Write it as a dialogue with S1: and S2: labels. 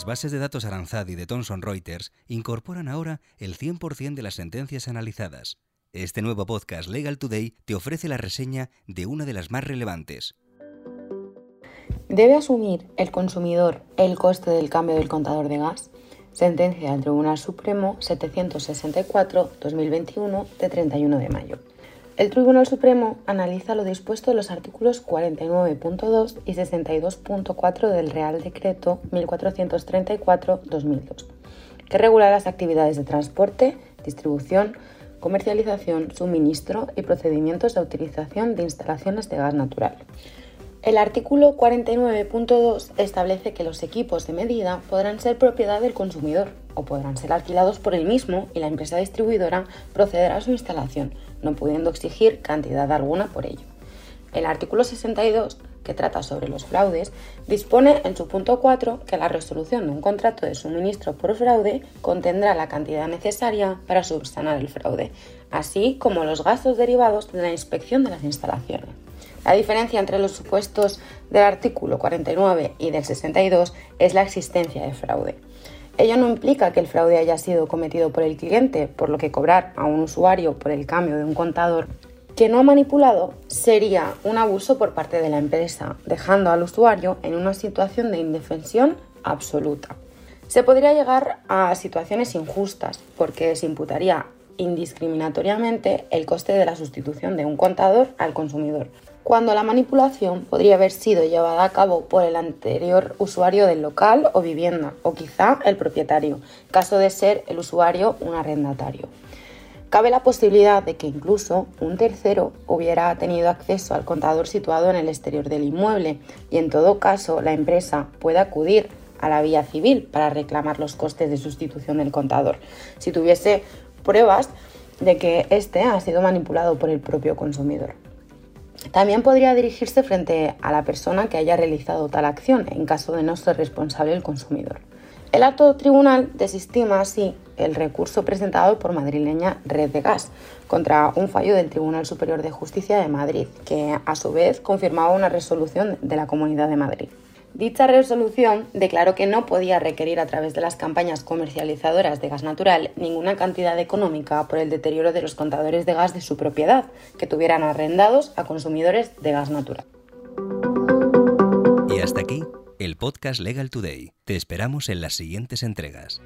S1: Las bases de datos Aranzad y de Thomson Reuters incorporan ahora el 100% de las sentencias analizadas. Este nuevo podcast Legal Today te ofrece la reseña de una de las más relevantes.
S2: ¿Debe asumir el consumidor el coste del cambio del contador de gas? Sentencia del Tribunal Supremo 764-2021 de 31 de mayo. El Tribunal Supremo analiza lo dispuesto en los artículos 49.2 y 62.4 del Real Decreto 1434-2002, que regula las actividades de transporte, distribución, comercialización, suministro y procedimientos de utilización de instalaciones de gas natural. El artículo 49.2 establece que los equipos de medida podrán ser propiedad del consumidor o podrán ser alquilados por él mismo y la empresa distribuidora procederá a su instalación, no pudiendo exigir cantidad alguna por ello. El artículo 62, que trata sobre los fraudes, dispone en su punto 4 que la resolución de un contrato de suministro por fraude contendrá la cantidad necesaria para subsanar el fraude, así como los gastos derivados de la inspección de las instalaciones. La diferencia entre los supuestos del artículo 49 y del 62 es la existencia de fraude. Ello no implica que el fraude haya sido cometido por el cliente, por lo que cobrar a un usuario por el cambio de un contador que no ha manipulado sería un abuso por parte de la empresa, dejando al usuario en una situación de indefensión absoluta. Se podría llegar a situaciones injustas porque se imputaría indiscriminatoriamente el coste de la sustitución de un contador al consumidor, cuando la manipulación podría haber sido llevada a cabo por el anterior usuario del local o vivienda, o quizá el propietario, caso de ser el usuario un arrendatario. Cabe la posibilidad de que incluso un tercero hubiera tenido acceso al contador situado en el exterior del inmueble y en todo caso la empresa puede acudir a la vía civil para reclamar los costes de sustitución del contador si tuviese pruebas de que éste ha sido manipulado por el propio consumidor. También podría dirigirse frente a la persona que haya realizado tal acción en caso de no ser responsable el consumidor. El alto tribunal desestima así el recurso presentado por madrileña Red de Gas contra un fallo del Tribunal Superior de Justicia de Madrid, que a su vez confirmaba una resolución de la Comunidad de Madrid. Dicha resolución declaró que no podía requerir a través de las campañas comercializadoras de gas natural ninguna cantidad económica por el deterioro de los contadores de gas de su propiedad, que tuvieran arrendados a consumidores de gas natural.
S1: Y hasta aquí el podcast Legal Today. Te esperamos en las siguientes entregas.